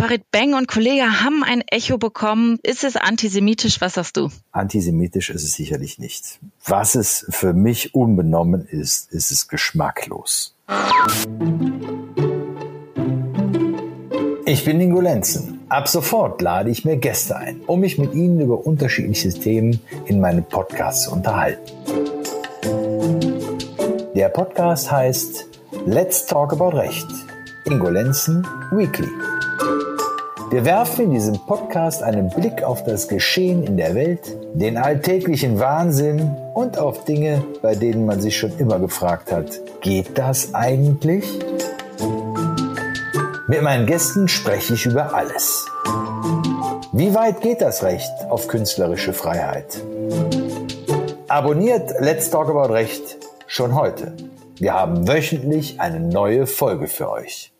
Farid Beng und Kollege haben ein Echo bekommen. Ist es antisemitisch? Was sagst du? Antisemitisch ist es sicherlich nicht. Was es für mich unbenommen ist, ist es geschmacklos. Ich bin Ingo Lenzen. Ab sofort lade ich mir Gäste ein, um mich mit ihnen über unterschiedliche Themen in meinem Podcast zu unterhalten. Der Podcast heißt Let's Talk About Recht. Ingo Lenzen Weekly. Wir werfen in diesem Podcast einen Blick auf das Geschehen in der Welt, den alltäglichen Wahnsinn und auf Dinge, bei denen man sich schon immer gefragt hat, geht das eigentlich? Mit meinen Gästen spreche ich über alles. Wie weit geht das Recht auf künstlerische Freiheit? Abonniert Let's Talk About Recht schon heute. Wir haben wöchentlich eine neue Folge für euch.